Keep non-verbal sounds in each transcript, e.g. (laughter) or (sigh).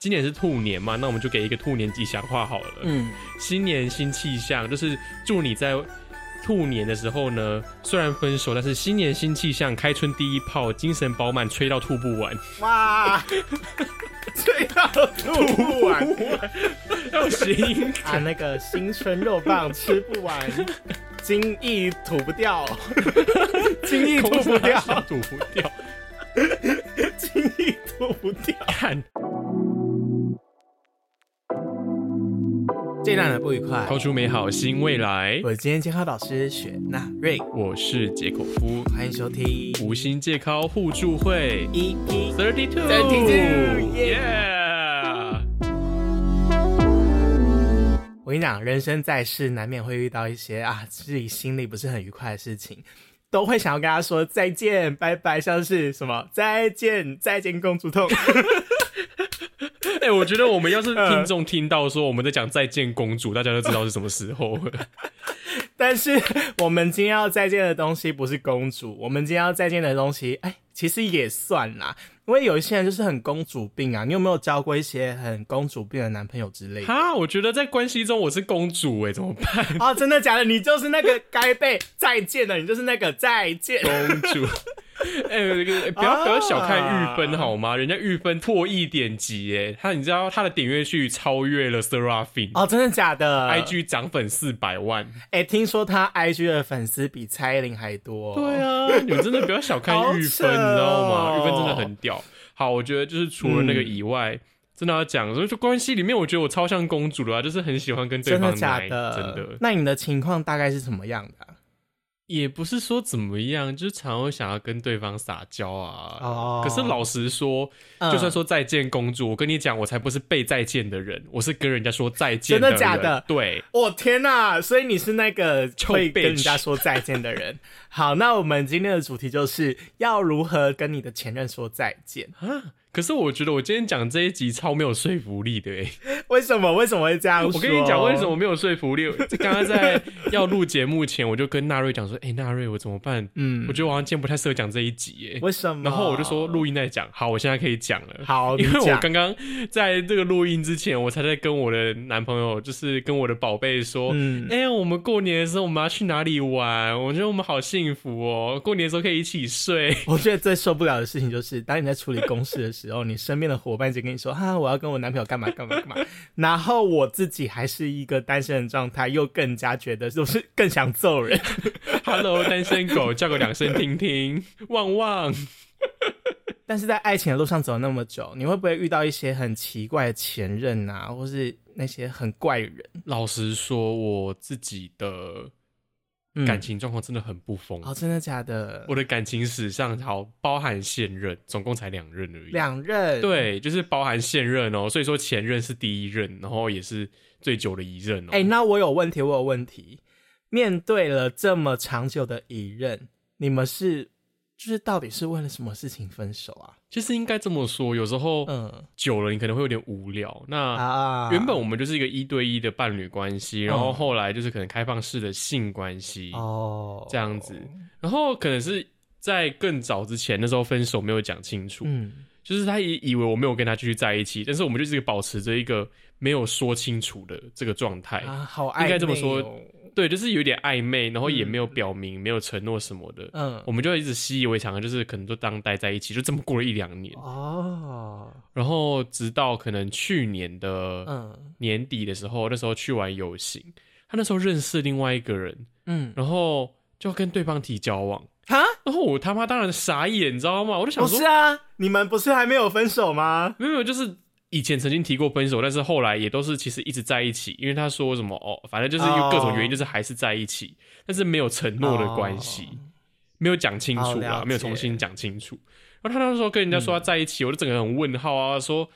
今年是兔年嘛，那我们就给一个兔年吉祥话好了。嗯，新年新气象，就是祝你在兔年的时候呢，虽然分手，但是新年新气象，开春第一炮，精神饱满，吹到吐不完。哇，(laughs) 吹到吐不完 (laughs) 要行，啊！那个新春肉棒吃不完，(laughs) 精液吐不掉，精液吐不掉，吐不掉，精液吐不掉。不愉快，掏出美好新未来。我是今天健康导师雪纳瑞，我是杰口夫，欢迎收听。无心健康互助会。EP thirty two Thirty-two，yeah。我跟你讲，人生在世难免会遇到一些啊自己心里不是很愉快的事情，都会想要跟他说再见、拜拜，像是什么再见、再见公主痛。哎、我觉得我们要是听众听到说我们在讲再见公主，大家就知道是什么时候了。但是我们今天要再见的东西不是公主，我们今天要再见的东西，哎，其实也算啦。因为有一些人就是很公主病啊，你有没有交过一些很公主病的男朋友之类的？哈，我觉得在关系中我是公主哎、怎么办？(laughs) 啊，真的假的？你就是那个该被再见的，你就是那个再见。公主。哎、不要不要小看玉芬好吗？人家玉芬破亿点击哎，他你知道他的点阅率超越了 Serafin。哦，真的假的 IG 涨粉四百万，哎、听说他 IG 的粉丝比蔡依林还多。对啊，你们真的不要小看玉芬，哦你知道吗？玉芬真的很屌。好，我觉得就是除了那个以外，真的要讲，所以就关系里面，我觉得我超像公主的啊，就是很喜欢跟对真的方奶，假的？真的那你的情况大概是什么样的啊、也不是说怎么样，就是常会想要跟对方撒娇啊。哦可是老实说，嗯就算说再见公主，我跟你讲，我才不是被再见的人，我是跟人家说再见真的假的对，我、天呐！所以你是那个臭会跟人家说再见的人。好，那我们今天的主题就是要如何跟你的前任说再见？啊。可是我觉得我今天讲这一集超没有说服力的诶。为什么？为什么会这样说？我跟你讲为什么没有说服力。刚刚在要录节目前，我就跟纳瑞讲说：“哎、纳瑞，我怎么办？嗯我觉得我好像今天不太适合讲这一集耶。为什么？然后我就说录音在讲，好，我现在可以讲了。好，(laughs) 因为我刚刚在这个录音之前，我才在跟我的男朋友，就是跟我的宝贝说，嗯哎、我们过年的时候我们要去哪里玩？我觉得我们好幸福哦，过年的时候可以一起睡。(laughs) 我觉得最受不了的事情就是，当你在处理公事的时候，你身边的伙伴就跟你说：“哈，我要跟我男朋友干嘛干嘛干嘛。” (laughs) 然后我自己还是一个单身的状态，又更加觉得就是更想揍人。(laughs) Hello，单身狗，叫个两声听听，旺旺。(laughs) 但是在爱情的路上走了那么久，你会不会遇到一些很奇怪的前任啊，或是那些很怪人？老实说，我自己的嗯感情状况真的很不丰。哦，真的假的？我的感情史上，好包含现任，总共才两任而已。两任，对，就是包含现任哦，所以说前任是第一任，然后也是最久的一任哦。哎、那我有问题，我有问题。面对了这么长久的一任，你们是就是到底是为了什么事情分手啊？其实应该这么说，有时候嗯。久了你可能会有点无聊。那啊，原本我们就是一个一对一的伴侣关系，然后嗯。后来就是可能开放式的性关系，哦。这样子，然后可能是在更早之前，那时候分手没有讲清楚，嗯就是他也以为我没有跟他继续在一起，但是我们就是保持着一个没有说清楚的这个状态。啊，好暧昧、哦，应该这么说对，就是有点暧昧，然后也没有表明，没有承诺什么的。嗯我们就一直习以为常，就是可能就当待在一起，就这么过了一两年。哦，然后直到可能去年的嗯年底的时候，那时候去玩游行，他那时候认识另外一个人，嗯，然后就跟对方提交往，哈，(laughs) 然后我他妈当然傻眼，你知道吗？我就想说不是，啊，你们不是还没有分手吗？没有没有，就是以前曾经提过分手，但是后来也都是其实一直在一起，因为他说什么哦，反正就是有各种原因，哦就是还是在一起，但是没有承诺的关系，没有讲清楚啦，没有重新讲清楚。然后他那时候跟人家说他在一起，我就整个人很问号啊，说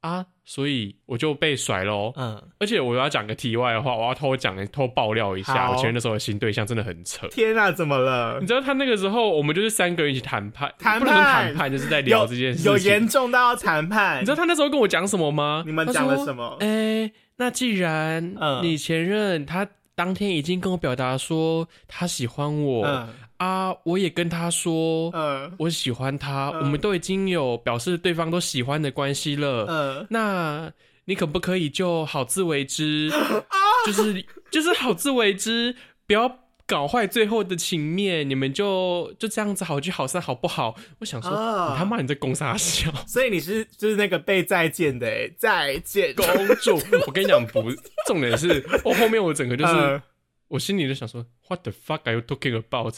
啊，所以我就被甩喽。嗯，而且我要讲个题外的话，我要偷讲偷爆料一下，我前任那时候的新对象真的很扯。天啊，怎么了你？知道他那个时候，我们就是三个人一起谈判，谈判不能说谈判，就是在聊这件事情。有严重到要谈判？你知道他那时候跟我讲什么吗？你们讲了什么哎、那既然嗯你前任他当天已经跟我表达说他喜欢我，嗯啊，我也跟他说，嗯我喜欢他，嗯我们都已经有表示对方都喜欢的关系了。嗯，那你可不可以就好自为之？(laughs) 就是就是好自为之，不要搞坏最后的情面。你们就就这样子好聚好散，好不好？我想说，啊你他妈你在攻啥笑？(laughs) 所以你是就是那个被再见的哎，再见，公主，(laughs) 我跟你讲，不，重点是我后面我整个就是、嗯我心里就想说，What the fuck are you talking about？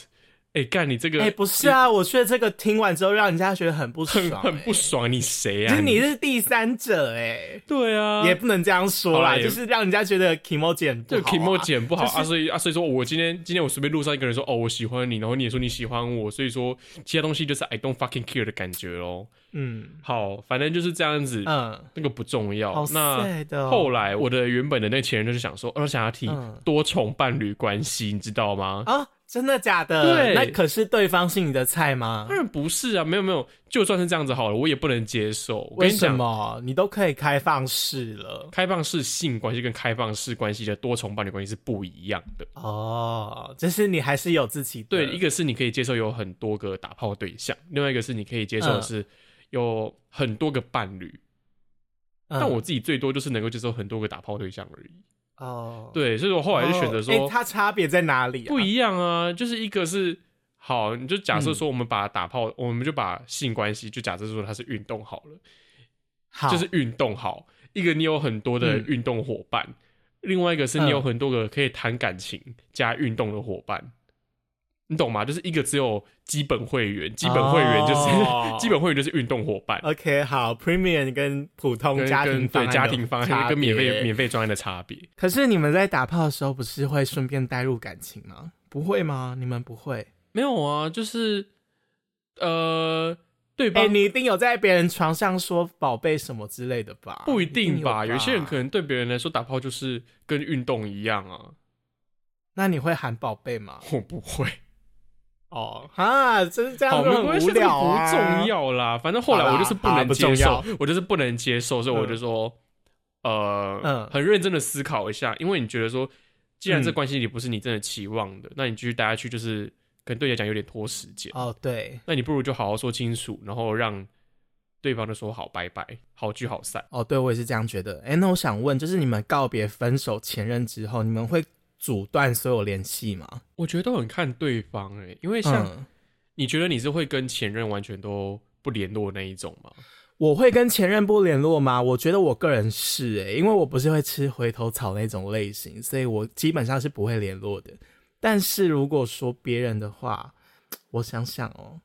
哎、干你这个，哎、不是啊，我觉得这个听完之后，让人家觉得很不爽、很很不哎爽，你谁啊？就是你是第三者哎、对啊，也不能这样说啦，就是让人家觉得 k i m o 剪不这个好、啊，k i m o 剪不好、就是啊，所以啊，所以说我今天今天我随便路上一个人说哦我喜欢你，然后你也说你喜欢我，所以说其他东西就是 I don't fucking care 的感觉咯。嗯好，反正就是这样子，嗯，那个不重要。好那后来我的原本的那个前任就是想说，哦我想要提嗯多重伴侣关系，你知道吗？啊，真的假的？对那可是对方是你的菜吗当？然不是啊，没有没有，就算是这样子好了，我也不能接受。为什么你都可以开放式了？开放式性关系跟开放式关系的多重伴侣关系是不一样的。哦，就是你还是有自己的对，一个是你可以接受有很多个打炮对象，另外一个是你可以接受的嗯是有很多个伴侣。嗯但我自己最多就是能够接受很多个打炮对象而已。哦，对，所以我后来就选择哦说，诶它差别在哪里、啊？不一样啊，就是一个是好，你就假设说我们把打炮，我们就把性关系就假设说它是运动好了，好，就是运动好。一个你有很多的嗯。运动伙伴，另外一个是你有嗯。很多个可以谈感情加运动的伙伴，你懂吗？就是一个只有基本会员，基本会员就是、哦 (laughs) 基本会员就是运动伙伴。OK，好，Premium 跟普通家庭跟对家庭方案差跟免费免费专案的差别，可是你们在打炮的时候，不是会顺便带入感情吗？不会吗？你们不会？没有啊，就是呃，对哎、方你一定有在别人床上说宝贝什么之类的吧？不一定吧，有有些人可能对别人来说打炮就是跟运动一样啊，那你会喊宝贝吗？我不会。哦，啊，真是这样很没关系，这个无聊啊！不重要啦。反正后来我就是不能接受，我就是不能接受，所以我就说，呃，嗯很认真的思考一下，因为你觉得说，既然这嗯关系里不是你真的期望的，那你继续待下去，就是可能对你来讲有点拖时间。哦，对，那你不如就好好说清楚，然后让对方就说好拜拜，好聚好散。哦，对，我也是这样觉得。哎，那我想问，就是你们告别分手前任之后，你们会阻断所有联系吗？我觉得都很看对方哎、因为像、嗯，你觉得你是会跟前任完全都不联络那一种吗？我会跟前任不联络吗？我觉得我个人是诶、因为我不是会吃回头草那种类型，所以我基本上是不会联络的。但是如果说别人的话，我想想哦，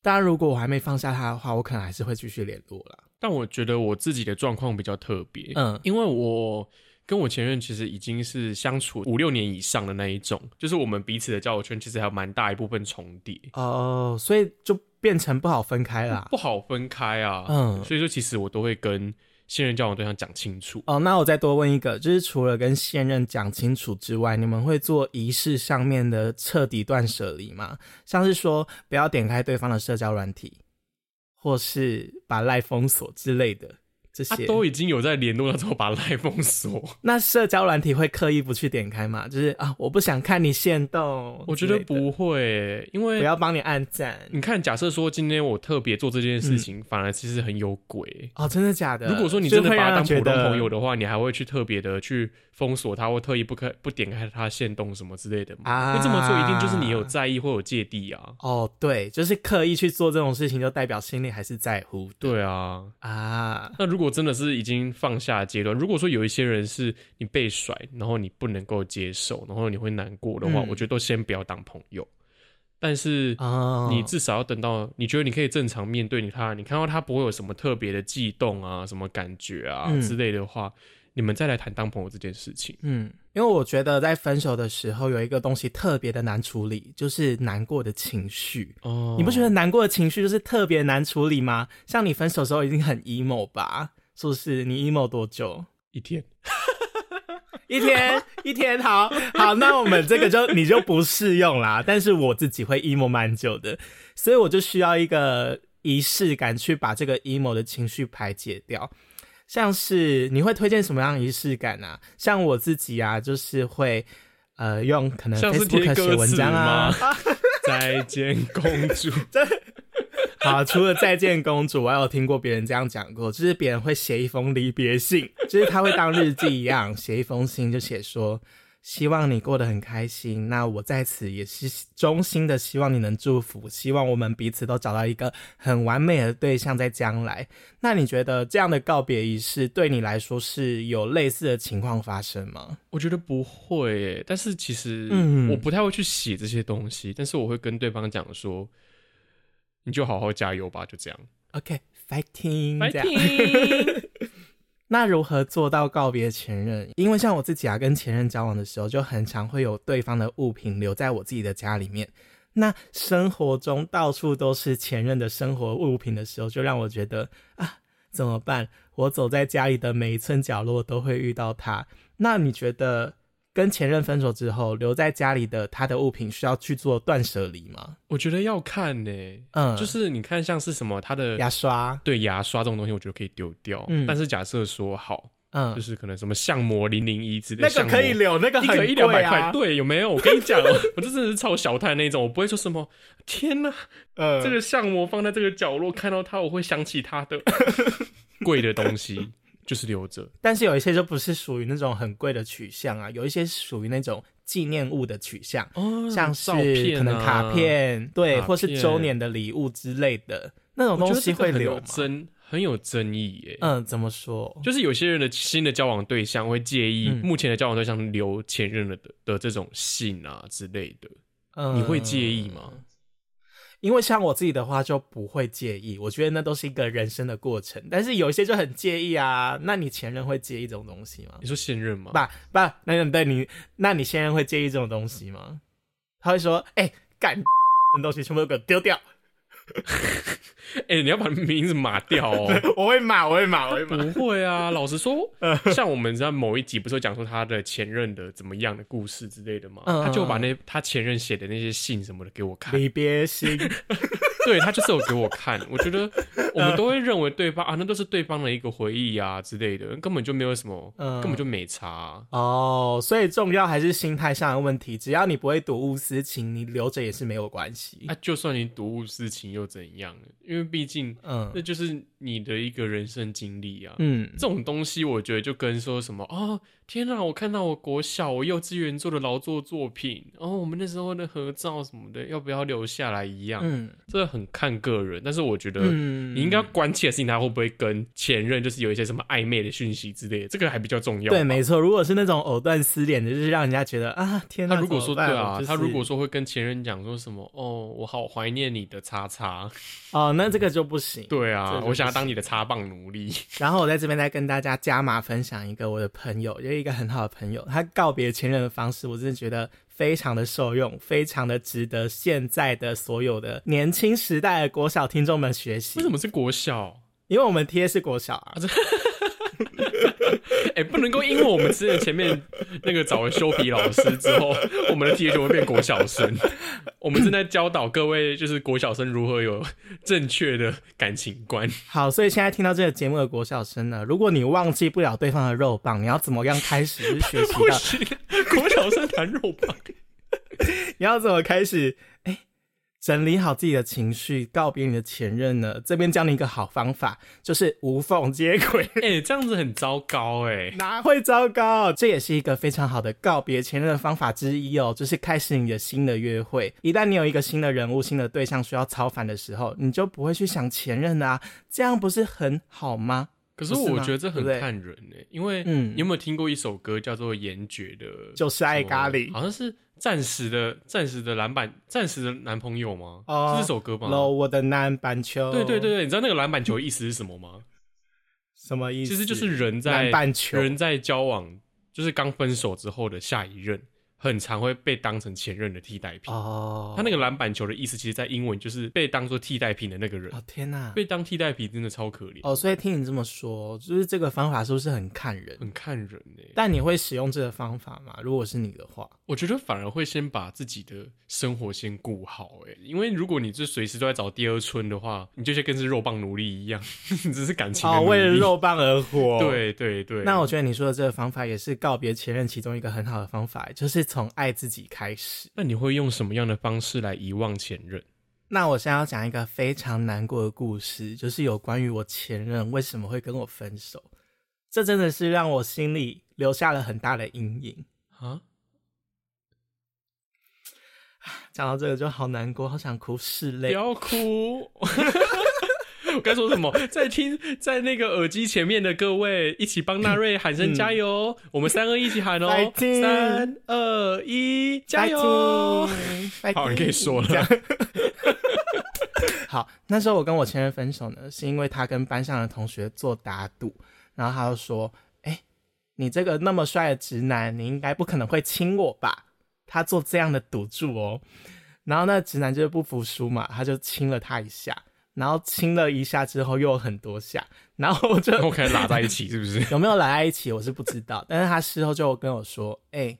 当然如果我还没放下他的话，我可能还是会继续联络啦。但我觉得我自己的状况比较特别，嗯因为我跟我前任其实已经是相处五六年以上的那一种，就是我们彼此的交友圈其实还有蛮大一部分重叠，哦，所以就变成不好分开啦。不好分开啊。嗯所以说其实我都会跟现任交往对象讲清楚。哦，那我再多问一个，就是除了跟现任讲清楚之外，你们会做仪式上面的彻底断舍离吗？像是说不要点开对方的社交软体，或是把赖封锁之类的这他、些。都已经有在联络了之后把赖封锁，那社交软体会刻意不去点开吗？就是啊，我不想看你现动，我觉得，不会，因为我要帮你按赞。你看，假设说今天我特别做这件事情，反而其实很有鬼。哦，真的假的？如果说你真的把他当普通朋友的话，你还会去特别的去封锁他，或特意不开不点开他限动什么之类的吗？啊因为这么做一定就是你有在意或有芥蒂啊。哦，对，就是刻意去做这种事情，就代表心里还是在乎的对啊，啊。那如果真的是已经放下阶段，如果说有一些人是你被甩，然后你不能够接受，然后你会难过的话，嗯我觉得都先不要当朋友。但是哦，你至少要等到你觉得你可以正常面对你他，你看到他不会有什么特别的悸动啊、什么感觉啊、嗯之类的话，你们再来谈当朋友这件事情。嗯，因为我觉得在分手的时候有一个东西特别的难处理，就是难过的情绪。哦你不觉得难过的情绪就是特别难处理吗？像你分手的时候已经很 emo 吧？是不是？你 emo 多久？一天？(laughs) 一天，一天，好好，那我们这个就你就不适用啦。但是我自己会 emo 蛮久的，所以我就需要一个仪式感去把这个 emo 的情绪排解掉。像是你会推荐什么样的仪式感啊？像我自己啊，就是会呃用可能 Facebook 写文章啊，？(laughs) 再见公主，(laughs) 好，除了再见公主，我还有听过别人这样讲过，就是别人会写一封离别信，就是他会当日记一样 (laughs) 写一封信，就写说希望你过得很开心。那我在此也是衷心的希望你能祝福，希望我们彼此都找到一个很完美的对象在将来。那你觉得这样的告别仪式对你来说是有类似的情况发生吗？我觉得不会耶，但是其实嗯我不太会去写这些东西，但是我会跟对方讲说，你就好好加油吧，就这样。OK，fighting，、这样 Fighting！(laughs) 那如何做到告别前任？因为像我自己啊，跟前任交往的时候，就很常会有对方的物品留在我自己的家里面。那生活中到处都是前任的生活物品的时候，就让我觉得啊，怎么办？我走在家里的每一寸角落都会遇到他。那你觉得跟前任分手之后，留在家里的他的物品需要去做断舍离吗？我觉得要看呢，嗯，就是你看像是什么他的牙刷，对牙刷这种东西，我觉得可以丢掉。嗯但是假设说好，嗯就，是可能什么相模零零一之类的那个可以留，那个很一个一两百块，对，有没有？我跟你讲哦，我这真的是超小太那种，我不会说什么。天哪，嗯，这个相模放在这个角落，看到它我会想起它的 (laughs) 贵的东西，就是留着。但是有一些就不是属于那种很贵的取向啊，有一些是属于那种纪念物的取向，哦像是照片、啊、可能卡，片，对，或是周年的礼物之类的那种东西会留吗？有争，很有争议耶。嗯，怎么说？就是有些人的新的交往对象会介意嗯目前的交往对象留前任的的这种信啊之类的，嗯你会介意吗？因为像我自己的话就不会介意，我觉得那都是一个人生的过程。但是有一些就很介意啊，那你前任会介意这种东西吗？你说现任吗？不不，那对你，那你现任会介意这种东西吗？他会说：“哎、干 (laughs) 的东西全部都给我丢掉。(laughs) 哎、你要把名字码掉哦。(laughs) ”我会码，我会码，我会码。不会啊，(laughs) 老实说，像我们在某一集不是有讲说他的前任的怎么样的故事之类的吗？嗯他就把那他前任写的那些信什么的给我看，离别信，(laughs) 对他就是有给我看。我觉得 (laughs) 我们都会认为对方啊，那都是对方的一个回忆啊之类的，根本就没有什么，嗯根本就没差啊、哦，所以重要还是心态上的问题。只要你不会睹物思情，你留着也是没有关系。啊，就算你睹物思情又怎样呢？因为毕竟嗯那就是你的一个人生经历啊。嗯这种东西，我觉得就跟说什么哦，天哪！我看到我国小、我幼稚园做的劳作作品，然、后我们那时候的合照什么的，要不要留下来一样？嗯这很看个人。但是我觉得嗯你应该要关切的事情，他会不会跟前任就是有一些什么暧昧的讯息之类的，这个还比较重要。对，没错。如果是那种藕断丝连的，就是让人家觉得啊，天哪！他如果说对啊，就是他如果说会跟前任讲说什么哦，我好怀念你的叉叉，哦，那这个就不行。对啊，我想当你的插棒奴隶。(laughs) 然后我在这边再跟大家加码分享一个我的朋友，有一个很好的朋友，他告别前任的方式，我真的觉得非常的受用，非常的值得现在的所有的年轻时代的国小听众们学习为。什么是国小？因为我们贴是国小啊，(laughs) 哎、不能够因为我们之前前面那个找了修皮老师之后，我们的 T 就会变国小生。(laughs) 我们正在教导各位，就是国小生如何有正确的感情观。好，所以现在听到这个节目的国小生呢，如果你忘记不了对方的肉棒，你要怎么样开始学习到？(laughs) 国小生谈肉棒。你要怎么开始？哎，整理好自己的情绪，告别你的前任呢？这边教你一个好方法，就是无缝接轨。(laughs) 哎、这样子很糟糕哎、哪会糟糕？这也是一个非常好的告别前任的方法之一哦，就是开始你的新的约会。一旦你有一个新的人物、新的对象需要操烦的时候，你就不会去想前任啊，这样不是很好吗？可是我觉得这很看人哎、因为嗯你有没有听过一首歌叫做《严爵的》？就是爱咖喱好像是暂时的暂时的篮板暂时的男朋友吗？哦是这首歌吗？喽，我的篮板球。对对对，对，你知道那个篮板球的意思是什么吗？什么意思？其实就是人在。人在交往，就是刚分手之后的下一任，很常会被当成前任的替代品。哦，他那个篮板球的意思，其实在英文就是被当做替代品的那个人。哦天哪！被当替代品真的超可怜，哦，所以听你这么说，就是这个方法是不是很看人？很看人呢、但你会使用这个方法吗？如果是你的话，我觉得反而会先把自己的生活先顾好，哎，因为如果你就随时都在找第二春的话，你就像跟是肉棒奴隶一样，你 (laughs) 只是感情的哦，为了肉棒而活。。对对对。那我觉得你说的这个方法也是告别前任其中一个很好的方法，就是从爱自己开始。那你会用什么样的方式来遗忘前任？那我现在要讲一个非常难过的故事，就是有关于我前任为什么会跟我分手。这真的是让我心里留下了很大的阴影啊！讲到这个就好难过，好想哭，拭泪。不要哭。(laughs) 我 (laughs) 该说什么？在听，在那个耳机前面的各位，一起帮纳瑞喊声加油！我们三二一起喊哦，三二一，加油！好，你可以说了。(laughs) 好，那时候我跟我前任分手呢，是因为他跟班上的同学做打赌，然后他就说：“哎，你这个那么帅的直男，你应该不可能会亲我吧？”他做这样的赌注哦，然后那直男就是不服输嘛，他就亲了他一下。然后亲了一下之后又有很多下，(laughs) 然后就我可能拉在一起，是不是？(laughs) 有没有拉在一起，我是不知道。但是他事后就跟我说：“ (laughs) 哎，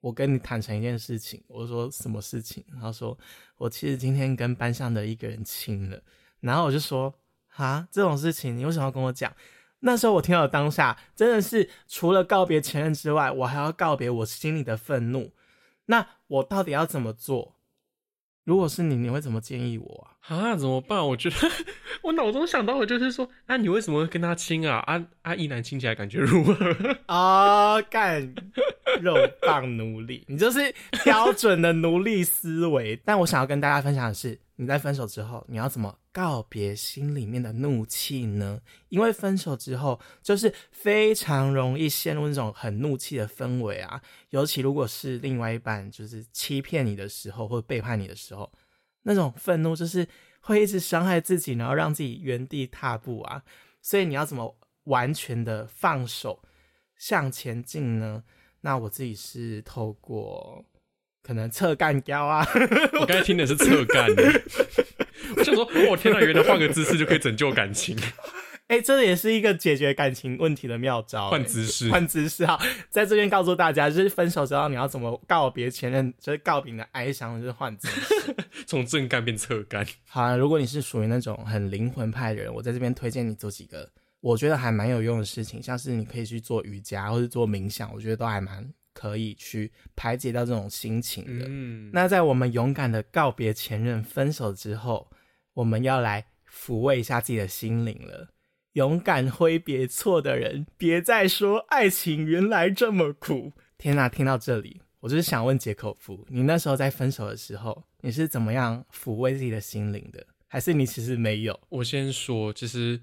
我跟你坦诚一件事情。”我说：“什么事情？”他说：“我其实今天跟班上的一个人亲了。”然后我就说：“啊，这种事情你为什么要跟我讲？”那时候我听到当下真的是除了告别前任之外，我还要告别我心里的愤怒。那我到底要怎么做？如果是你，你会怎么建议我啊？啊，怎么办？我觉得 (laughs) 我脑中想到的就是说，啊，你为什么会跟他亲啊？啊啊，一男亲起来感觉如何？(laughs) 啊，干肉棒奴隶，你就是标准的奴隶思维。但我想要跟大家分享的是。你在分手之后，你要怎么告别心里面的怒气呢？因为分手之后，就是非常容易陷入那种很怒气的氛围啊。尤其如果是另外一半就是欺骗你的时候，或者背叛你的时候，那种愤怒就是会一直伤害自己，然后让自己原地踏步啊。所以你要怎么完全的放手向前进呢？那我自己是透过。可能侧干胶啊！我刚才听的是侧干，(laughs) 我想说，我天哪，原来换个姿势就可以拯救感情。哎，这也是一个解决感情问题的妙招。换姿势，换姿势啊，在这边告诉大家，就是分手之后你要怎么告别前任，就是告别你的哀伤，就是换姿势，(laughs) 从正干变侧干。好，啊如果你是属于那种很灵魂派的人，我在这边推荐你做几个我觉得还蛮有用的事情，像是你可以去做瑜伽或者做冥想，我觉得都还蛮。可以去排解掉这种心情的。嗯，那在我们勇敢的告别前任、分手之后，我们要来抚慰一下自己的心灵了。勇敢挥别错的人，别再说爱情原来这么苦。天哪，听到这里，我就是想问杰口夫，你那时候在分手的时候，你是怎么样抚慰自己的心灵的？还是你其实没有？我先说，其实。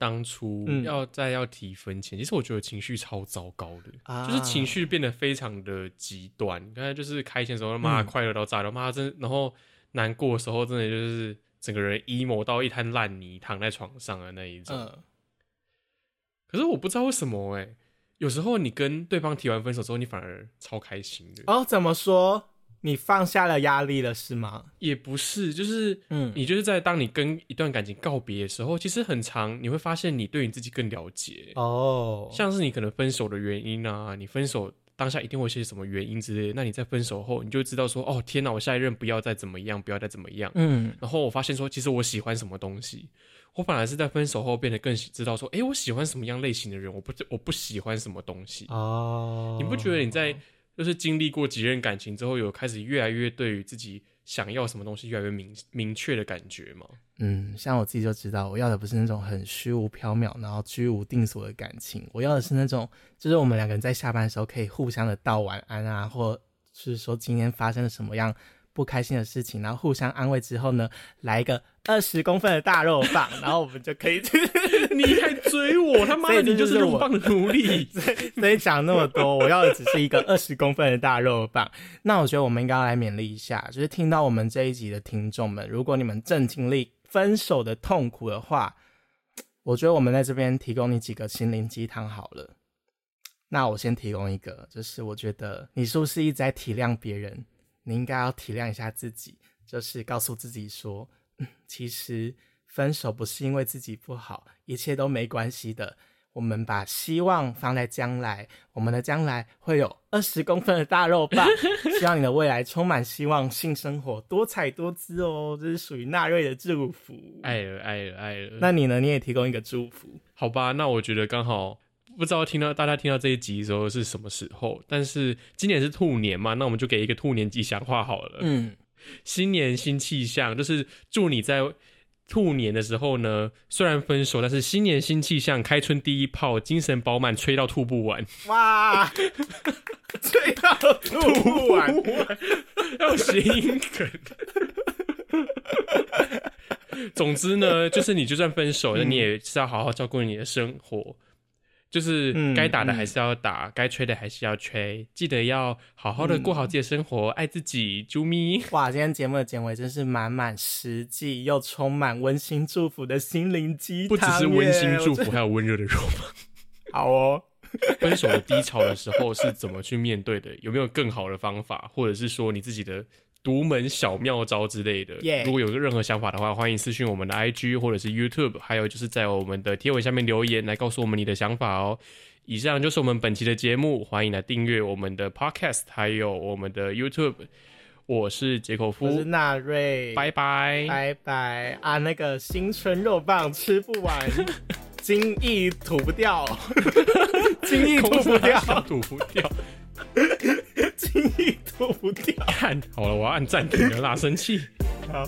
当初要在要提分前，其实我觉得情绪超糟糕的，就是情绪变得非常的极端。刚才就是开心的时候，妈快乐到炸了，妈真，然后难过的时候，真的就是整个人 emo 到一滩烂泥，躺在床上的那一种。可是我不知道为什么，哎，有时候你跟对方提完分手之后，你反而超开心的。哦，怎么说？你放下了压力了是吗？也不是，就是嗯，你就是在当你跟一段感情告别的时候，其实很长，你会发现你对你自己更了解哦。像是你可能分手的原因啊，你分手当下一定会有些什么原因之类，那你在分手后，你就知道说，哦天哪，我下一任不要再怎么样，不要再怎么样。嗯，然后我发现说，其实我喜欢什么东西，我本来是在分手后变得更知道说，哎，我喜欢什么样类型的人，我不我不喜欢什么东西哦。你不觉得你在？就是经历过几任感情之后，有开始越来越对于自己想要什么东西越来越明明确的感觉吗？嗯，像我自己就知道，我要的不是那种很虚无缥缈，然后居无定所的感情，我要的是那种，就是我们两个人在下班的时候可以互相的道晚安啊，或是说今天发生了什么样。不开心的事情，然后互相安慰之后呢，来一个二十公分的大肉棒，(laughs) 然后我们就可以。(laughs) 你还追我？他妈的，你就是肉棒的奴隶！(laughs) 所以讲那么多，我要的只是一个二十公分的大肉棒。那我觉得我们应该要来勉励一下，就是听到我们这一集的听众们，如果你们正经历分手的痛苦的话，我觉得我们在这边提供你几个心灵鸡汤好了。那我先提供一个，就是我觉得你是不是一直在体谅别人？你应该要体谅一下自己，就是告诉自己说，其实分手不是因为自己不好，一切都没关系的。我们把希望放在将来，我们的将来会有二十公分的大肉棒。(laughs) 希望你的未来充满希望，性生活多彩多姿哦，这是属于纳瑞的祝福。爱了爱了爱了。那你呢？你也提供一个祝福？好吧，那我觉得刚好。不知道听到大家听到这一集的时候是什么时候，但是今年是兔年嘛，那我们就给一个兔年吉祥话好了。嗯，新年新气象，就是祝你在兔年的时候呢，虽然分手，但是新年新气象，开春第一炮，精神饱满，吹到吐不完。哇，吹到吐不完，(laughs) 要谐音梗。(laughs) 总之呢，就是你就算分手，那、你也是要好好照顾你的生活，就是嗯该打的还是要打，该吹的还是要吹，记得要好好的过好自己的生活，爱自己，啾咪。哇！今天节目的结尾真是满满实际又充满温馨祝福的心灵鸡汤，不只是温馨祝。福，还有温热的肉麻。(laughs) 好哦，分手的低潮的时候是怎么去面对的？有没有更好的方法，或者是说你自己的独门小妙招之类的如果有任何想法的话，欢迎私信我们的 IG 或者是 YouTube，还有就是在我们的贴文下面留言来告诉我们你的想法哦。以上就是我们本期的节目，欢迎来订阅我们的 Podcast，还有我们的 YouTube。我是杰口我是夫，纳瑞，拜拜。拜拜啊！那个新春肉棒吃不完，(laughs) 精益 (laughs) 吐不掉，精益吐不掉，吐不掉。精益吐不掉。(laughs) 看好了，我要按暂停了啦，生气。好。